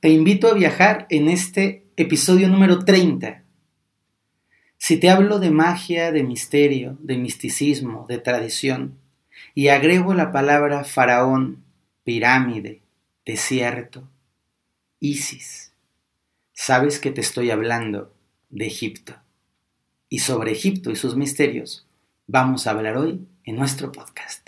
Te invito a viajar en este episodio número 30. Si te hablo de magia, de misterio, de misticismo, de tradición, y agrego la palabra faraón, pirámide, desierto, Isis, sabes que te estoy hablando de Egipto. Y sobre Egipto y sus misterios vamos a hablar hoy en nuestro podcast.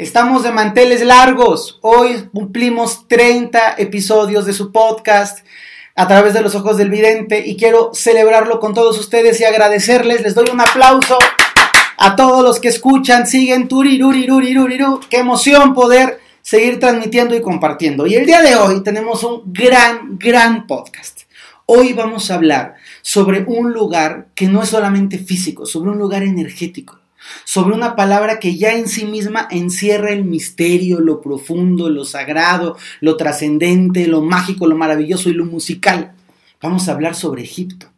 Estamos de manteles largos. Hoy cumplimos 30 episodios de su podcast a través de los ojos del vidente y quiero celebrarlo con todos ustedes y agradecerles. Les doy un aplauso a todos los que escuchan, siguen turiruriruriruriru. Qué emoción poder seguir transmitiendo y compartiendo. Y el día de hoy tenemos un gran, gran podcast. Hoy vamos a hablar sobre un lugar que no es solamente físico, sobre un lugar energético sobre una palabra que ya en sí misma encierra el misterio, lo profundo, lo sagrado, lo trascendente, lo mágico, lo maravilloso y lo musical. Vamos a hablar sobre Egipto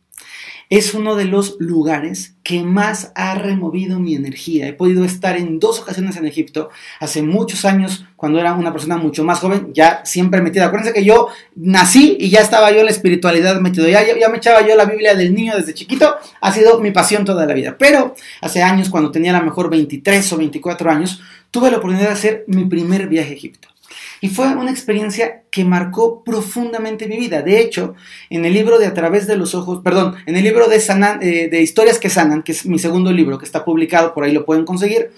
es uno de los lugares que más ha removido mi energía. He podido estar en dos ocasiones en Egipto, hace muchos años, cuando era una persona mucho más joven, ya siempre metida. Acuérdense que yo nací y ya estaba yo en la espiritualidad metido. Ya, ya, me echaba yo la Biblia del niño desde chiquito, ha sido mi pasión toda la vida. Pero hace años, cuando tenía a lo mejor 23 o 24 años, tuve la oportunidad de hacer mi primer viaje a Egipto. Y fue una experiencia que marcó profundamente mi vida. De hecho, en el libro de A través de los ojos, perdón, en el libro de, eh, de Historias que sanan, que es mi segundo libro, que está publicado, por ahí lo pueden conseguir,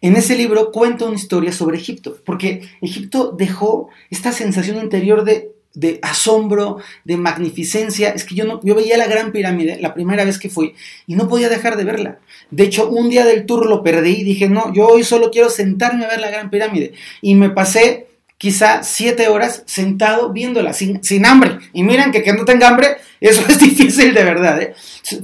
en ese libro cuento una historia sobre Egipto, porque Egipto dejó esta sensación interior de de asombro, de magnificencia. Es que yo no, yo veía la Gran Pirámide la primera vez que fui y no podía dejar de verla. De hecho, un día del tour lo perdí y dije, no, yo hoy solo quiero sentarme a ver la Gran Pirámide. Y me pasé quizá siete horas sentado viéndola sin, hambre. Y miren que que no tenga hambre, eso es difícil de verdad. ¿eh?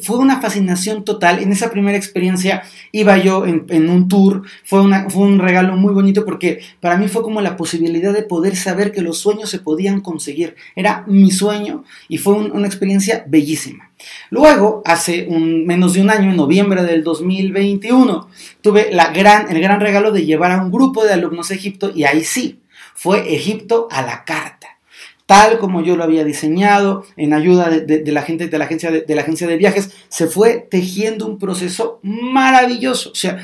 Fue una fascinación total. En esa primera experiencia iba yo en, un tour. Fue, una, un regalo muy bonito porque para mí fue como la posibilidad de poder saber que los sueños se podían conseguir. Era mi sueño y fue una experiencia bellísima. Luego, hace menos de un año, en noviembre del 2021, tuve el gran regalo de llevar a un grupo de alumnos a Egipto y ahí sí, fue Egipto a la carta tal como yo lo había diseñado, en ayuda de, la gente de la, agencia de, la agencia de viajes, se fue tejiendo un proceso maravilloso. O sea,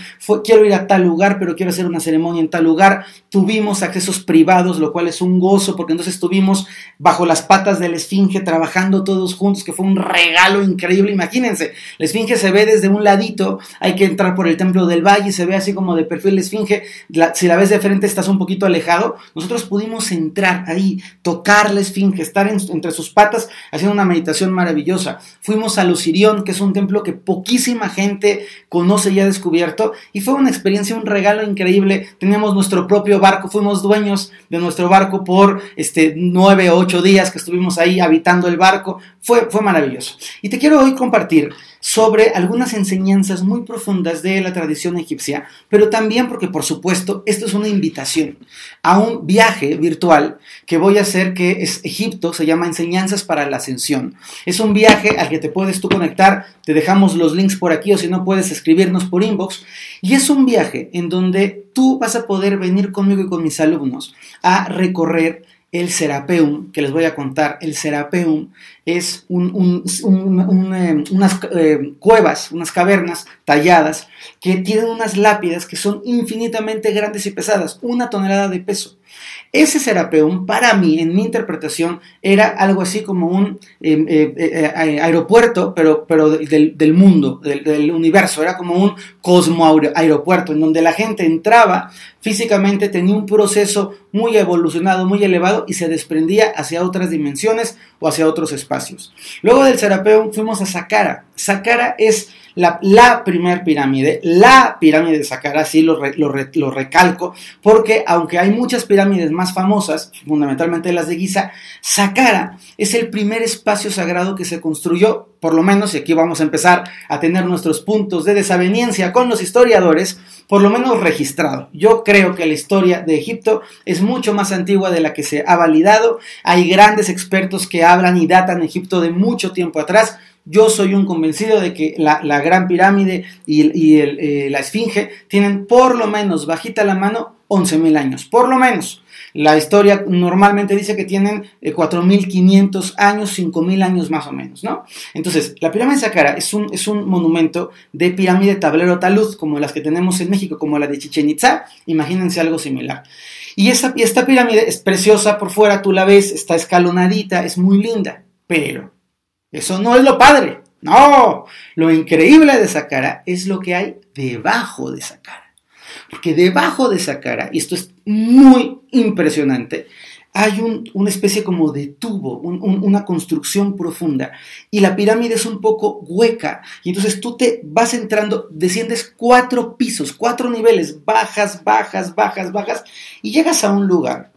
quiero ir a tal lugar, pero quiero hacer una ceremonia en tal lugar. Tuvimos accesos privados, lo cual es un gozo, porque entonces estuvimos bajo las patas de la Esfinge trabajando todos juntos, que fue un regalo increíble. Imagínense, la Esfinge se ve desde un ladito, hay que entrar por el Templo del Valle, se ve así como de perfil la Esfinge. si la ves de frente, estás un poquito alejado. Nosotros pudimos entrar ahí, tocarla esfinge, estar entre sus patas haciendo una meditación maravillosa. Fuimos a Lucirión, que es un templo que poquísima gente conoce y ha descubierto, y fue una experiencia, un regalo increíble. Teníamos nuestro propio barco, fuimos dueños de nuestro barco por este, nueve o ocho días que estuvimos ahí habitando el barco. Fue, fue maravilloso. Y te quiero hoy compartir sobre algunas enseñanzas muy profundas de la tradición egipcia, pero también porque, por supuesto, esto es una invitación a un viaje virtual que voy a hacer, que es Egipto, se llama Enseñanzas para la Ascensión. Es un viaje al que te puedes tú conectar, te dejamos los links por aquí o si no puedes escribirnos por inbox, y es un viaje en donde tú vas a poder venir conmigo y con mis alumnos a recorrer el Serapeum, que les voy a contar. El Serapeum es unas eh, cuevas, unas cavernas talladas que tienen unas lápidas que son infinitamente grandes y pesadas, una tonelada de peso. Ese Serapeum, para mí, en mi interpretación, era algo así como un em, eh, eh, aeropuerto, pero, pero del, mundo, del, universo. Era como un cosmo aeropuerto, en donde la gente entraba físicamente, tenía un proceso muy evolucionado, muy elevado, y se desprendía hacia otras dimensiones o hacia otros espacios. Luego del Serapeum fuimos a Saqqara. Saqqara es la, la primera pirámide, la pirámide de Saqqara, sí lo, lo, recalco, porque aunque hay muchas pirámides más famosas, fundamentalmente las de Giza, Saqqara es el primer espacio sagrado que se construyó, por lo menos, y aquí vamos a empezar a tener nuestros puntos de desaveniencia con los historiadores, por lo menos registrado. Yo creo que la historia de Egipto es mucho más antigua de la que se ha validado. Hay grandes expertos que hablan y datan Egipto de mucho tiempo atrás. Yo soy un convencido de que la, Gran Pirámide y, eh, la Esfinge tienen por lo menos, bajita la mano, 11.000 años. Por lo menos. La historia normalmente dice que tienen 4.500 eh, años, 5.000 años más o menos, ¿no? Entonces, la pirámide de Saqqara es un, monumento de pirámide tablero talud, como las que tenemos en México, como la de Chichen Itza. Imagínense algo similar. Y esta pirámide es preciosa por fuera, tú la ves, está escalonadita, es muy linda, pero eso no es lo padre. No, lo increíble de Saqqara es lo que hay debajo de Saqqara. Porque debajo de esa cara, y esto es muy impresionante, hay una especie como de tubo, una construcción profunda. Y la pirámide es un poco hueca. Y entonces tú te vas entrando, desciendes cuatro pisos, cuatro niveles, bajas, bajas, bajas, bajas, y llegas a un lugar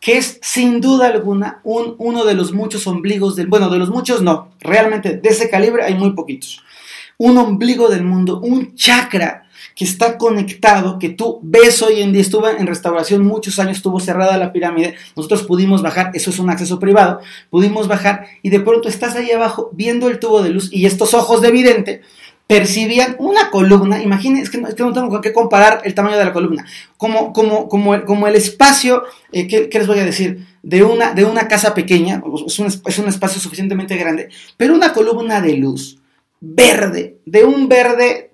que es sin duda alguna uno de los muchos ombligos del, bueno, de los muchos no, realmente de ese calibre hay muy poquitos. Un ombligo del mundo, un chakra que está conectado, que tú ves hoy en día, estuvo en restauración muchos años, estuvo cerrada la pirámide, nosotros pudimos bajar, eso es un acceso privado, pudimos bajar y de pronto estás ahí abajo viendo el tubo de luz y estos ojos de vidente percibían una columna, imagínense, que no, que no tengo con qué comparar el tamaño de la columna, como, como, como, el, como el espacio, eh, ¿qué, les voy a decir? De una, de una casa pequeña, es un, es un espacio suficientemente grande, pero una columna de luz verde, de un verde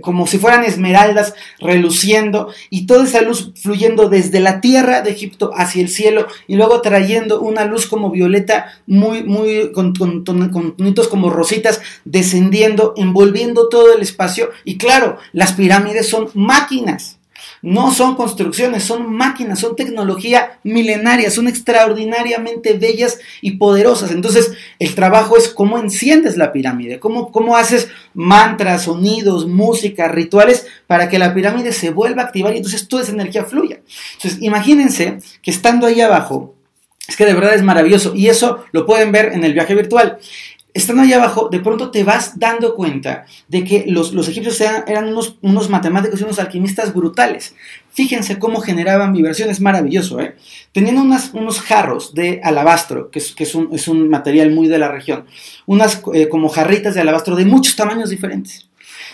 como si fueran esmeraldas reluciendo y toda esa luz fluyendo desde la tierra de Egipto hacia el cielo y luego trayendo una luz como violeta muy, muy, con, con, con tonitos como rositas descendiendo, envolviendo todo el espacio. Y claro, las pirámides son máquinas no son construcciones, son máquinas, son tecnología milenaria, son extraordinariamente bellas y poderosas. Entonces, el trabajo es cómo enciendes la pirámide, cómo, cómo haces mantras, sonidos, música, rituales para que la pirámide se vuelva a activar y entonces toda esa energía fluya. Entonces, imagínense que estando ahí abajo, es que de verdad es maravilloso y eso lo pueden ver en el viaje virtual estando ahí abajo, de pronto te vas dando cuenta de que los, egipcios eran, unos, unos, matemáticos y unos alquimistas brutales. Fíjense cómo generaban vibraciones, maravilloso, ¿eh? Tenían unos jarros de alabastro, que, es, que es, un, es, un, material muy de la región, unas eh, como jarritas de alabastro de muchos tamaños diferentes.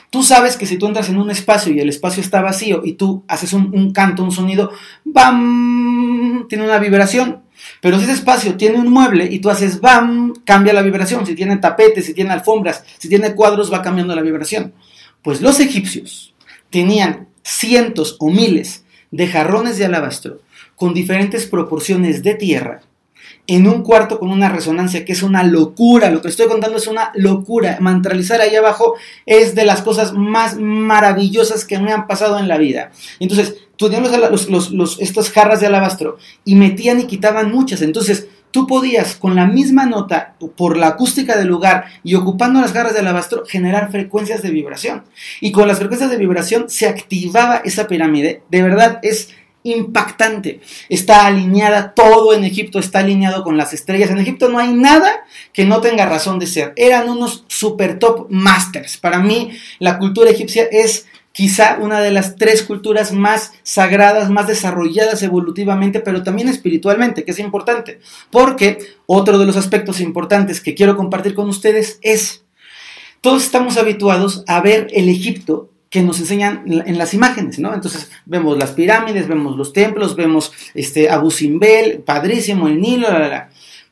Tú sabes que si tú entras en un espacio y el espacio está vacío y tú haces un, un canto, un sonido, ¡bam! Tiene una vibración pero si ese espacio tiene un mueble y tú haces BAM, cambia la vibración. Si tiene tapetes, si tiene alfombras, si tiene cuadros, va cambiando la vibración. Pues los egipcios tenían cientos o miles de jarrones de alabastro con diferentes proporciones de tierra en un cuarto con una resonancia que es una locura. Lo que estoy contando es una locura. Mantralizar ahí abajo es de las cosas más maravillosas que me han pasado en la vida. Entonces, tenían los, estas jarras de alabastro y metían y quitaban muchas. Entonces, tú podías con la misma nota, por la acústica del lugar y ocupando las jarras de alabastro, generar frecuencias de vibración. Y con las frecuencias de vibración se activaba esa pirámide. De verdad es impactante. Está alineada, todo en Egipto está alineado con las estrellas. En Egipto no hay nada que no tenga razón de ser. Eran unos super top masters. Para mí, la cultura egipcia es quizá una de las tres culturas más sagradas, más desarrolladas evolutivamente, pero también espiritualmente, que es importante. Porque otro de los aspectos importantes que quiero compartir con ustedes es, todos estamos habituados a ver el Egipto que nos enseñan en las imágenes, ¿no? Entonces vemos las pirámides, vemos los templos, vemos este Abu Simbel, padrísimo, el Nilo, la, la, la.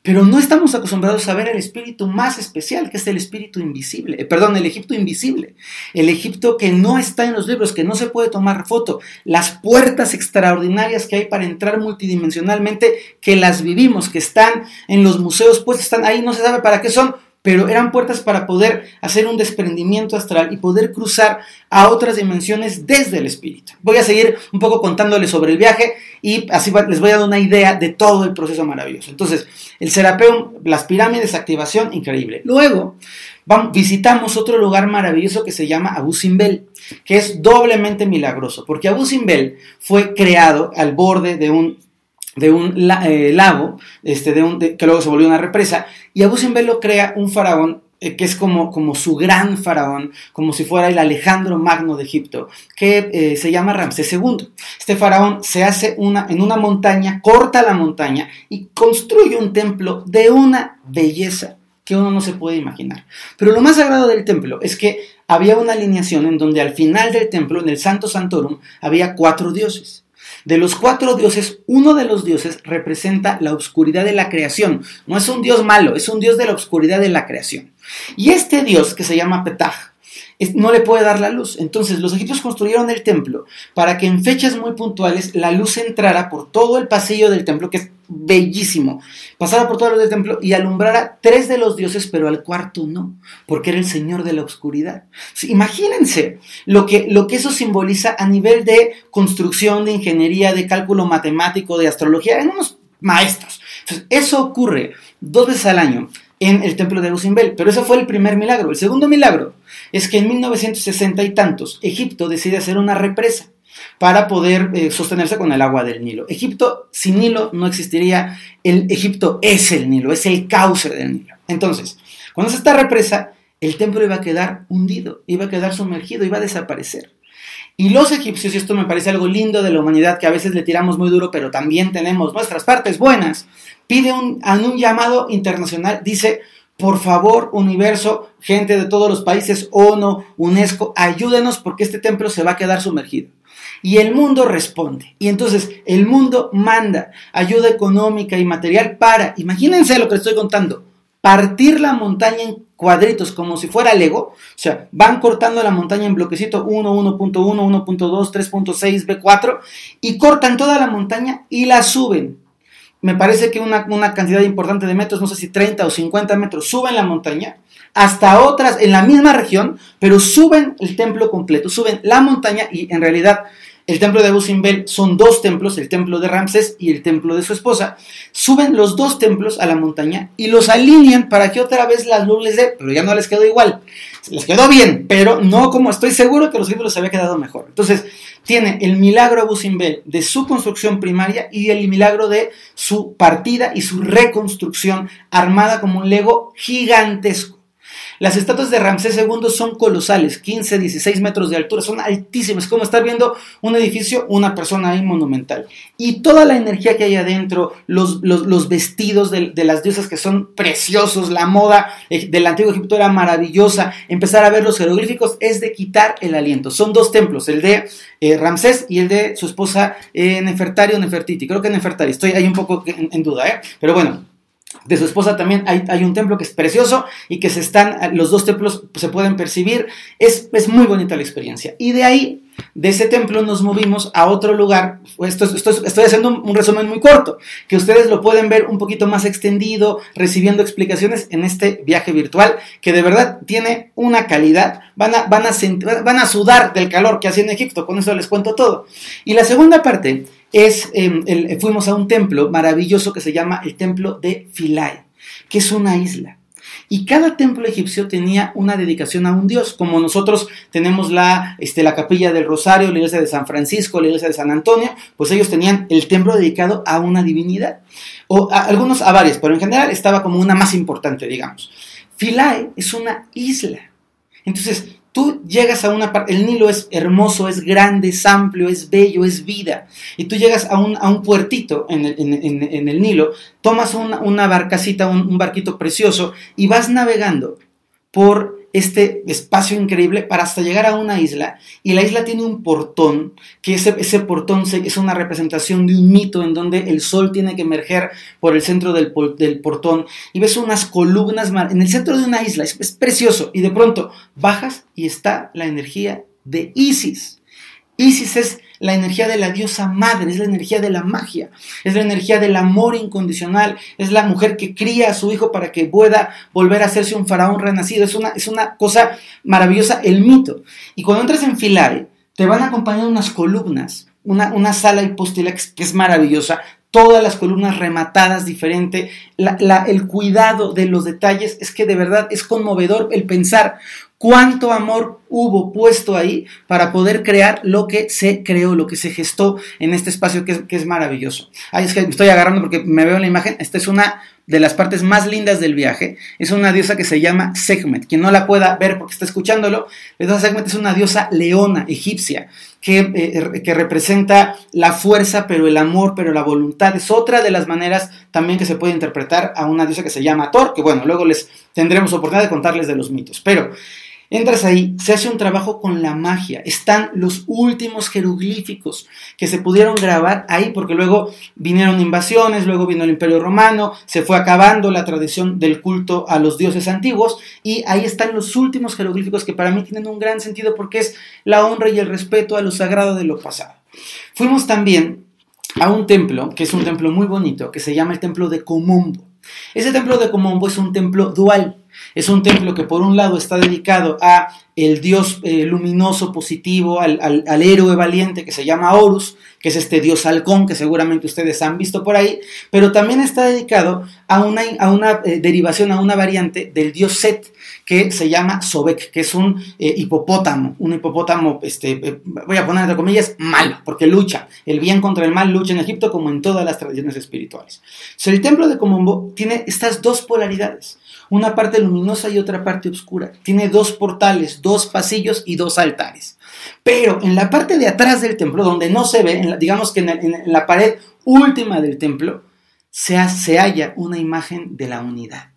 Pero no estamos acostumbrados a ver el espíritu más especial, que es el espíritu invisible, eh, perdón, el Egipto invisible, el Egipto que no está en los libros, que no se puede tomar foto, las puertas extraordinarias que hay para entrar multidimensionalmente, que las vivimos, que están en los museos, pues están ahí, no se sabe para qué son, pero eran puertas para poder hacer un desprendimiento astral y poder cruzar a otras dimensiones desde el espíritu. Voy a seguir un poco contándoles sobre el viaje y así les voy a dar una idea de todo el proceso maravilloso. Entonces, el Serapeum, las pirámides, activación, increíble. Luego, vamos, visitamos otro lugar maravilloso que se llama Abu Simbel, que es doblemente milagroso, porque Abu Simbel fue creado al borde de un de un eh, lago, este, de un, que luego se volvió una represa, y Abu Simbel lo crea un faraón eh, que es como, como su gran faraón, como si fuera el Alejandro Magno de Egipto, que eh, se llama Ramsés II. Este faraón se hace una, en una montaña, corta la montaña y construye un templo de una belleza que uno no se puede imaginar. Pero lo más sagrado del templo es que había una alineación en donde al final del templo, en el Santo Santorum, había cuatro dioses. De los cuatro dioses, uno de los dioses representa la oscuridad de la creación. No es un dios malo, es un dios de la oscuridad de la creación. Y este dios, que se llama Petah, no le puede dar la luz. Entonces los egipcios construyeron el templo para que en fechas muy puntuales la luz entrara por todo el pasillo del templo, que es bellísimo, pasara por todo el templo y alumbrara tres de los dioses, pero al cuarto no, porque era el señor de la oscuridad. Imagínense lo que, lo que eso simboliza a nivel de construcción, de ingeniería, de cálculo matemático, de astrología, en unos maestros. Eso ocurre dos veces al año en el templo de Lucimbel. Pero ese fue el primer milagro. El segundo milagro es que en 1960 y tantos Egipto decide hacer una represa para poder eh, sostenerse con el agua del Nilo. Egipto sin Nilo no existiría. El Egipto es el Nilo, es el cauce del Nilo. Entonces, cuando se esta represa, el templo iba a quedar hundido, iba a quedar sumergido, iba a desaparecer. Y los egipcios, y esto me parece algo lindo de la humanidad que a veces le tiramos muy duro, pero también tenemos nuestras partes buenas, pide un, un llamado internacional, dice, por favor, universo, gente de todos los países, ONU, UNESCO, ayúdenos porque este templo se va a quedar sumergido. Y el mundo responde. Y entonces el mundo manda ayuda económica y material para, imagínense lo que estoy contando, partir la montaña en cuadritos como si fuera Lego. O sea, van cortando la montaña en bloquecito 1, 1.1, 1.2, 3.6, B4 y cortan toda la montaña y la suben. Me parece que una, una, cantidad importante de metros, no sé si 30 o 50 metros, suben la montaña hasta otras en la misma región, pero suben el templo completo, suben la montaña y en realidad el templo de Abu Simbel son dos templos, el templo de Ramsés y el templo de su esposa. Suben los dos templos a la montaña y los alinean para que otra vez las luz les dé, pero ya no les quedó igual. Les quedó bien, pero no como estoy seguro que los libros había quedado mejor. Entonces, tiene el milagro Abu Simbel de su construcción primaria y el milagro de su partida y su reconstrucción armada como un lego gigantesco. Las estatuas de Ramsés II son colosales, 15, 16 metros de altura, son altísimas, como estar viendo un edificio, una persona ahí monumental. Y toda la energía que hay adentro, los, los, vestidos de, las diosas que son preciosos, la moda del antiguo Egipto era maravillosa, empezar a ver los jeroglíficos es de quitar el aliento. Son dos templos, el de eh, Ramsés y el de su esposa eh, Nefertari o Nefertiti. Creo que Nefertari, estoy ahí un poco en, en duda, ¿eh? pero bueno de su esposa también hay, un templo que es precioso y que se están, los dos templos se pueden percibir. Es, es muy bonita la experiencia. Y de ahí, de ese templo, nos movimos a otro lugar. Esto, estoy haciendo un, resumen muy corto, que ustedes lo pueden ver un poquito más extendido, recibiendo explicaciones en este viaje virtual, que de verdad tiene una calidad. Van a, van a, van a sudar del calor que hacía en Egipto, con eso les cuento todo. Y la segunda parte es, em, fuimos a un templo maravilloso que se llama el templo de Philae, que es una isla. Y cada templo egipcio tenía una dedicación a un dios, como nosotros tenemos la, este, la capilla del Rosario, la iglesia de San Francisco, la iglesia de San Antonio, pues ellos tenían el templo dedicado a una divinidad, o algunos a varias, pero en general estaba como una más importante, digamos. Philae es una isla. Entonces, Tú llegas a una parte, el Nilo es hermoso, es grande, es amplio, es bello, es vida. Y tú llegas a un, a un puertito en el, en, el, Nilo, tomas una, una barcacita, un, un barquito precioso y vas navegando por este espacio increíble para hasta llegar a una isla y la isla tiene un portón, que ese, ese portón es una representación de un mito en donde el sol tiene que emerger por el centro del, del portón y ves unas columnas en el centro de una isla, es precioso y de pronto bajas y está la energía de Isis. Isis es la energía de la diosa madre, es la energía de la magia, es la energía del amor incondicional, es la mujer que cría a su hijo para que pueda volver a hacerse un faraón renacido. Es una, es una cosa maravillosa el mito. Y cuando entras en Philae, te van a acompañar unas columnas, una, una sala hipóstila que es maravillosa, todas las columnas rematadas diferente, el cuidado de los detalles, es que de verdad es conmovedor el pensar cuánto amor hubo puesto ahí para poder crear lo que se creó, lo que se gestó en este espacio que es, maravilloso. Ay, es que me estoy agarrando porque me veo en la imagen, esta es una de las partes más lindas del viaje. Es una diosa que se llama Sekhmet. Quien no la pueda ver porque está escuchándolo, la diosa Sekhmet es una diosa leona egipcia que, eh, que, representa la fuerza, pero el amor, pero la voluntad. Es otra de las maneras también que se puede interpretar a una diosa que se llama Thor, que bueno, luego les tendremos oportunidad de contarles de los mitos. Pero Entras ahí, se hace un trabajo con la magia. Están los últimos jeroglíficos que se pudieron grabar ahí, porque luego vinieron invasiones, luego vino el Imperio Romano, se fue acabando la tradición del culto a los dioses antiguos, y ahí están los últimos jeroglíficos que para mí tienen un gran sentido porque es la honra y el respeto a lo sagrado de lo pasado. Fuimos también a un templo, que es un templo muy bonito, que se llama el templo de Comombo. Ese templo de Comombo es un templo dual. Es un templo que por un lado está dedicado a el dios eh, luminoso, positivo, al, héroe valiente que se llama Horus, que es este dios halcón que seguramente ustedes han visto por ahí, pero también está dedicado a una, a una eh, derivación, a una variante del dios Set, que se llama Sobek, que es un eh, hipopótamo, un hipopótamo, este, voy a poner entre comillas, malo, porque lucha, el bien contra el mal lucha en Egipto como en todas las tradiciones espirituales. el templo de Komombo tiene estas dos polaridades una parte luminosa y otra parte oscura. Tiene dos portales, dos pasillos y dos altares. Pero en la parte de atrás del templo, donde no se ve, digamos que en la, pared última del templo, se, se halla una imagen de la unidad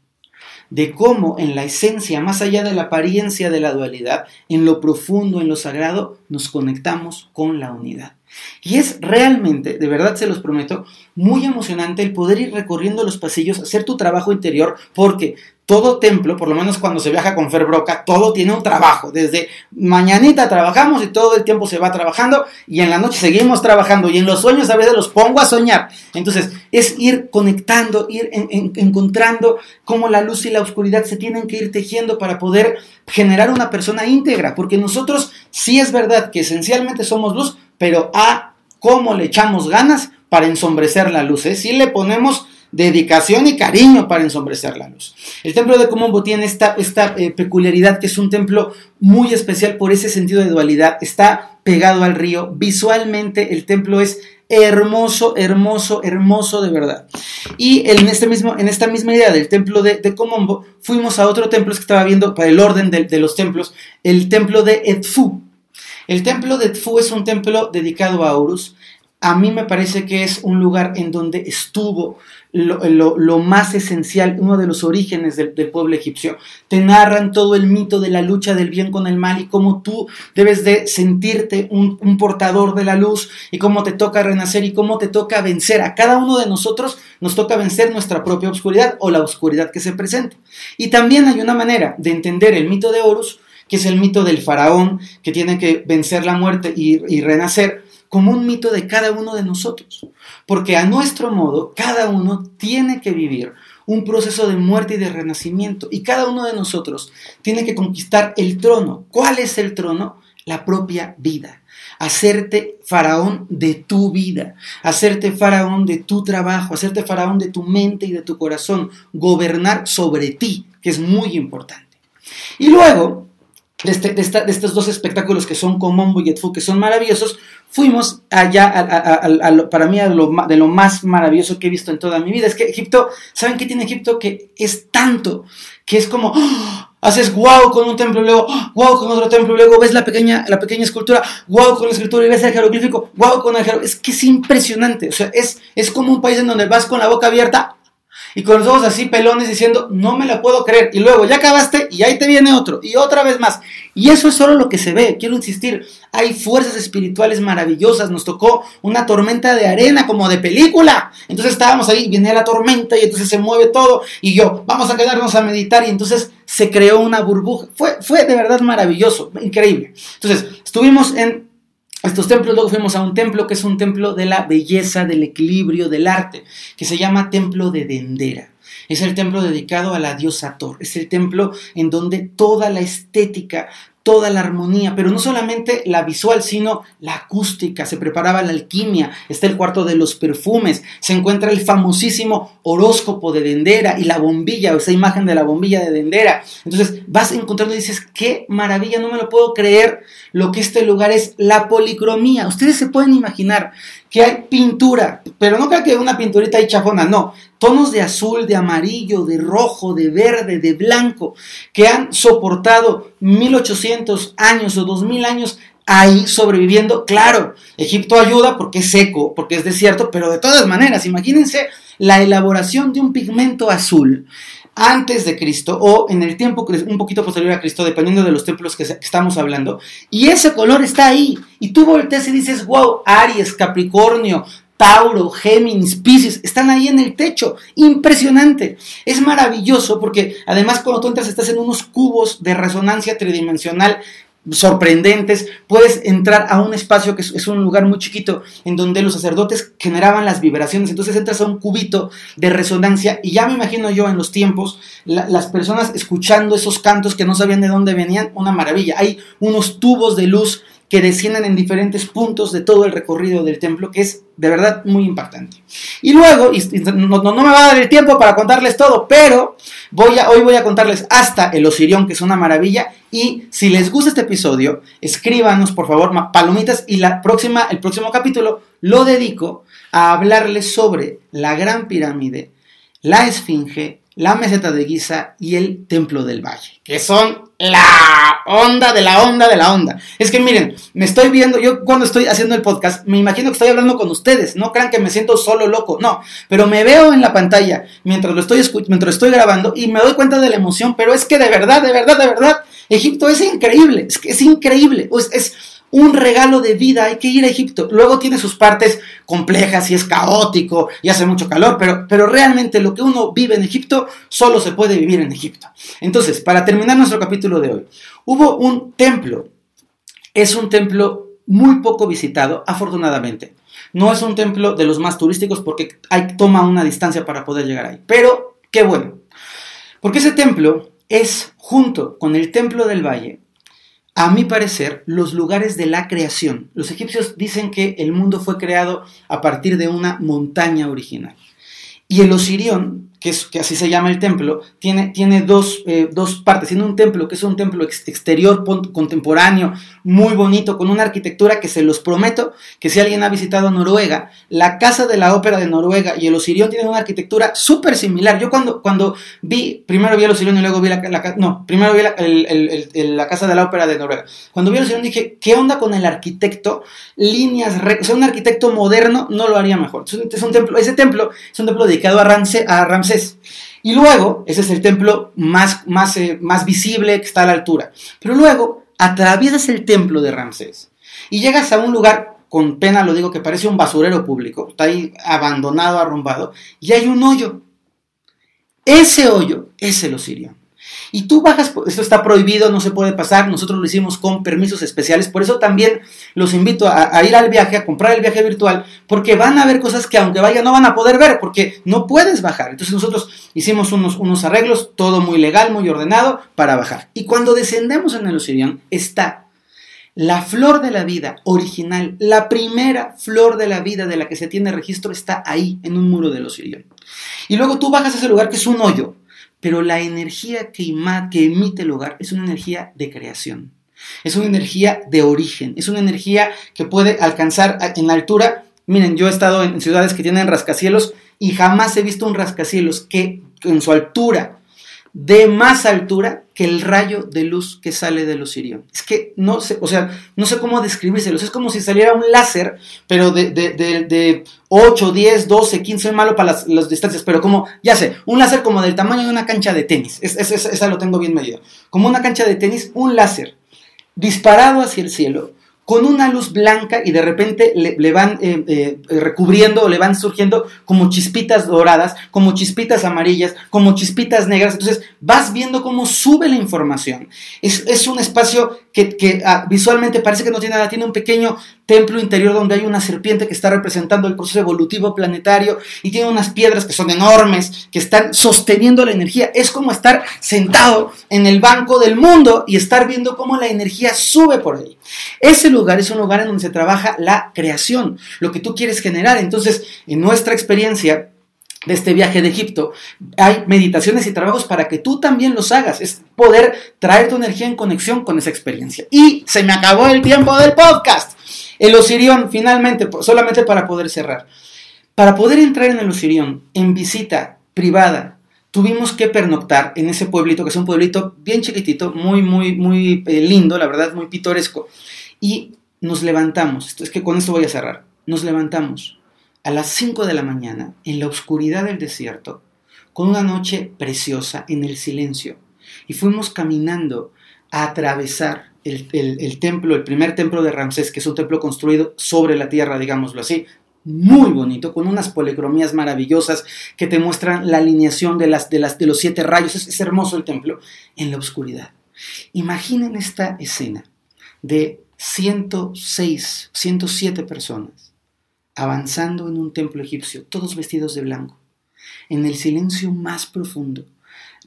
de cómo en la esencia, más allá de la apariencia de la dualidad, en lo profundo, en lo sagrado, nos conectamos con la unidad. Y es realmente, de verdad se los prometo, muy emocionante el poder ir recorriendo los pasillos, hacer tu trabajo interior, porque todo templo, por lo menos cuando se viaja con Fer Broca, todo tiene un trabajo. Desde mañanita trabajamos y todo el tiempo se va trabajando y en la noche seguimos trabajando y en los sueños a veces los pongo a soñar. Entonces es ir conectando, ir encontrando cómo la luz y la oscuridad se tienen que ir tejiendo para poder generar una persona íntegra, porque nosotros sí es verdad que esencialmente somos luz, pero a cómo le echamos ganas para ensombrecer la luz. ¿eh? Si le ponemos dedicación y cariño para ensombrecer la luz. El templo de Comombo tiene esta, esta eh, peculiaridad que es un templo muy especial por ese sentido de dualidad. Está pegado al río. Visualmente el templo es hermoso, hermoso, hermoso de verdad. Y en, este mismo, en esta misma idea del templo de, de Comombo, fuimos a otro templo que estaba viendo para el orden de, de los templos, el templo de Edfu. El templo de Edfu es un templo dedicado a Horus. A mí me parece que es un lugar en donde estuvo lo, más esencial, uno de los orígenes del, pueblo egipcio. Te narran todo el mito de la lucha del bien con el mal y cómo tú debes de sentirte un, portador de la luz y cómo te toca renacer y cómo te toca vencer. A cada uno de nosotros nos toca vencer nuestra propia oscuridad o la oscuridad que se presenta. Y también hay una manera de entender el mito de Horus, que es el mito del faraón que tiene que vencer la muerte y renacer como un mito de cada uno de nosotros. Porque a nuestro modo, cada uno tiene que vivir un proceso de muerte y de renacimiento. Y cada uno de nosotros tiene que conquistar el trono. ¿Cuál es el trono? La propia vida. Hacerte faraón de tu vida, hacerte faraón de tu trabajo, hacerte faraón de tu mente y de tu corazón, gobernar sobre ti, que es muy importante. Y luego, de, este, de, estos dos espectáculos que son Komombo y Etfu, que son maravillosos, fuimos allá, para mí, de lo más maravilloso que he visto en toda mi vida. Es que Egipto, ¿saben qué tiene Egipto? Que es tanto, que es como, ¡oh! haces wow con un templo, luego wow con otro templo, luego ves la pequeña, la pequeña escultura, wow con la escultura y ves el jeroglífico, wow con el jeroglífico. Es que es impresionante, o sea, es, es como un país en donde vas con la boca abierta y con los ojos así pelones diciendo, no me la puedo creer. Y luego ya acabaste y ahí te viene otro y otra vez más. Y eso es solo lo que se ve. Quiero insistir, hay fuerzas espirituales maravillosas. Nos tocó una tormenta de arena como de película. Entonces estábamos ahí, viene la tormenta y entonces se mueve todo. Y yo, vamos a quedarnos a meditar. Y entonces se creó una burbuja. Fue, fue de verdad maravilloso, increíble. Entonces, estuvimos en estos templos, luego fuimos a un templo que es un templo de la belleza, del equilibrio, del arte, que se llama Templo de Dendera. Es el templo dedicado a la diosa Thor. Es el templo en donde toda la estética toda la armonía, pero no solamente la visual, sino la acústica, se preparaba la alquimia, está el cuarto de los perfumes, se encuentra el famosísimo horóscopo de Dendera y la bombilla, o esa imagen de la bombilla de Dendera. Entonces vas encontrando y dices, qué maravilla, no me lo puedo creer lo que este lugar es la policromía. Ustedes se pueden imaginar que hay pintura, pero no creo que una pinturita ahí chafona, no, tonos de azul, de amarillo, de rojo, de verde, de blanco, que han soportado 1800 años o 2000 años ahí sobreviviendo. Claro, Egipto ayuda porque es seco, porque es desierto, pero de todas maneras, imagínense la elaboración de un pigmento azul antes de Cristo o en el tiempo un poquito posterior a Cristo, dependiendo de los templos que estamos hablando. Y ese color está ahí. Y tú volteas y dices, wow, Aries, Capricornio, Tauro, Géminis, Pisces, están ahí en el techo. Impresionante. Es maravilloso porque además cuando tú entras estás en unos cubos de resonancia tridimensional sorprendentes, puedes entrar a un espacio que es, un lugar muy chiquito en donde los sacerdotes generaban las vibraciones, entonces entras a un cubito de resonancia y ya me imagino yo en los tiempos las personas escuchando esos cantos que no sabían de dónde venían, una maravilla, hay unos tubos de luz que descienden en diferentes puntos de todo el recorrido del templo, que es de verdad muy impactante. Y luego, no, me va a dar el tiempo para contarles todo, pero voy a, hoy voy a contarles hasta el Osirión, que es una maravilla. Y si les gusta este episodio, escríbanos por favor palomitas y la próxima, el próximo capítulo lo dedico a hablarles sobre la Gran Pirámide, la Esfinge, la Meseta de Giza y el Templo del Valle, que son la onda de la onda de la onda. Es que miren, me estoy viendo, yo cuando estoy haciendo el podcast, me imagino que estoy hablando con ustedes, no crean que me siento solo loco, no, pero me veo en la pantalla mientras lo estoy, mientras estoy grabando y me doy cuenta de la emoción, pero es que de verdad, de verdad, de verdad, Egipto es increíble, es que es increíble, es un regalo de vida, hay que ir a Egipto. Luego tiene sus partes complejas y es caótico y hace mucho calor, pero, pero realmente lo que uno vive en Egipto solo se puede vivir en Egipto. Entonces, para terminar nuestro capítulo de hoy, hubo un templo, es un templo muy poco visitado, afortunadamente. No es un templo de los más turísticos porque hay, toma una distancia para poder llegar ahí. Pero qué bueno, porque ese templo es junto con el templo del valle a mi parecer, los lugares de la creación. Los egipcios dicen que el mundo fue creado a partir de una montaña original. Y el Osirión que, es, que así se llama el templo, tiene, tiene dos, eh, dos partes. Tiene un templo que es un templo exterior contemporáneo, muy bonito, con una arquitectura que se los prometo que si alguien ha visitado Noruega, la Casa de la Ópera de Noruega y el Osirión tienen una arquitectura súper similar. Yo cuando, cuando vi, primero vi el Osirión y luego vi la, no, primero vi la, la, Casa de la Ópera de Noruega. Cuando vi el Osirión dije, ¿qué onda con el arquitecto? Líneas, o sea, un arquitecto moderno no lo haría mejor. Es un, templo, ese templo es un templo dedicado a, Ramsés, a Ramsés y luego, ese es el templo más, más, eh, más visible que está a la altura. Pero luego, atraviesas el templo de Ramsés y llegas a un lugar, con pena lo digo, que parece un basurero público, está ahí abandonado, arrumbado, y hay un hoyo. Ese hoyo es el Osirio. Y tú bajas, esto está prohibido, no se puede pasar, nosotros lo hicimos con permisos especiales, por eso también los invito a, ir al viaje, a comprar el viaje virtual, porque van a ver cosas que aunque vayan no van a poder ver, porque no puedes bajar. Entonces nosotros hicimos unos, unos arreglos, todo muy legal, muy ordenado, para bajar. Y cuando descendemos en el Osirión, está la flor de la vida original, la primera flor de la vida de la que se tiene registro está ahí, en un muro del Osirión. Y luego tú bajas a ese lugar que es un hoyo, pero la energía que, emite el hogar es una energía de creación. Es una energía de origen, es una energía que puede alcanzar en la altura. Miren, yo he estado en ciudades que tienen rascacielos y jamás he visto un rascacielos que en su altura de más altura que el rayo de luz que sale del Osirión. Es que no sé, o sea, no sé cómo describírselos. Es como si saliera un láser, pero de, de, de, 8, 10, 12, 15, malo para las, distancias, pero como, ya sé, un láser como del tamaño de una cancha de tenis. Es, esa lo tengo bien medido. Como una cancha de tenis, un láser disparado hacia el cielo con una luz blanca y de repente le, van eh, eh, recubriendo o le van surgiendo como chispitas doradas, como chispitas amarillas, como chispitas negras. Entonces vas viendo cómo sube la información. Es, un espacio que, ah, visualmente parece que no tiene nada, tiene un pequeño templo interior donde hay una serpiente que está representando el proceso evolutivo planetario y tiene unas piedras que son enormes, que están sosteniendo la energía. Es como estar sentado en el banco del mundo y estar viendo cómo la energía sube por ahí. Ese lugar es un lugar en donde se trabaja la creación, lo que tú quieres generar. Entonces, en nuestra experiencia, de este viaje de Egipto, hay meditaciones y trabajos para que tú también los hagas. Es poder traer tu energía en conexión con esa experiencia. Y se me acabó el tiempo del podcast. El Osirión, finalmente, solamente para poder cerrar. Para poder entrar en el Osirión en visita privada, tuvimos que pernoctar en ese pueblito, que es un pueblito bien chiquitito, muy, muy, muy eh, lindo, la verdad, muy pintoresco. Y nos levantamos, es que con esto voy a cerrar, nos levantamos a las 5 de la mañana, en la oscuridad del desierto, con una noche preciosa en el silencio, y fuimos caminando a atravesar el, templo, el primer templo de Ramsés, que es un templo construido sobre la tierra, digámoslo así, muy bonito, con unas policromías maravillosas que te muestran la alineación de, las, de, las, de los siete rayos. Es, es hermoso el templo en la oscuridad. Imaginen esta escena de 106, 107 personas avanzando en un templo egipcio, todos vestidos de blanco, en el silencio más profundo,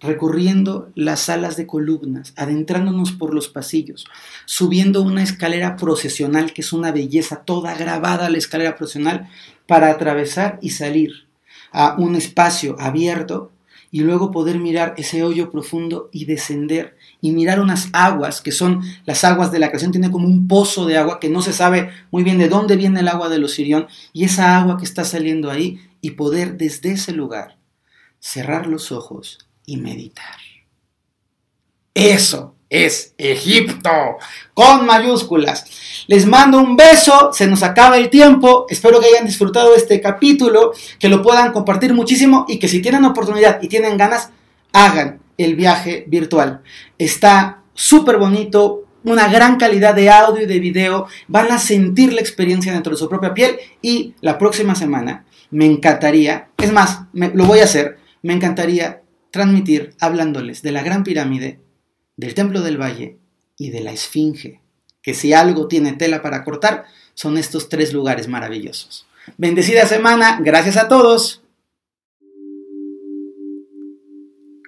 recorriendo las salas de columnas, adentrándonos por los pasillos, subiendo una escalera procesional, que es una belleza toda grabada la escalera procesional, para atravesar y salir a un espacio abierto y luego poder mirar ese hoyo profundo y descender y mirar unas aguas que son las aguas de la creación, tiene como un pozo de agua que no se sabe muy bien de dónde viene el agua de los Sirión y esa agua que está saliendo ahí y poder desde ese lugar cerrar los ojos y meditar. Eso es Egipto, con mayúsculas. Les mando un beso, se nos acaba el tiempo, espero que hayan disfrutado este capítulo, que lo puedan compartir muchísimo y que si tienen oportunidad y tienen ganas, hagan el viaje virtual. Está súper bonito, una gran calidad de audio y de video, van a sentir la experiencia dentro de su propia piel y la próxima semana me encantaría, es más, lo voy a hacer, me encantaría transmitir hablándoles de la Gran Pirámide del Templo del Valle y de la Esfinge, que si algo tiene tela para cortar, son estos tres lugares maravillosos. Bendecida semana, gracias a todos.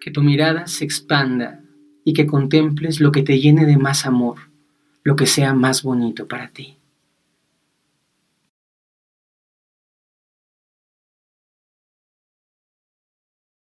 Que tu mirada se expanda y que contemples lo que te llene de más amor, lo que sea más bonito para ti.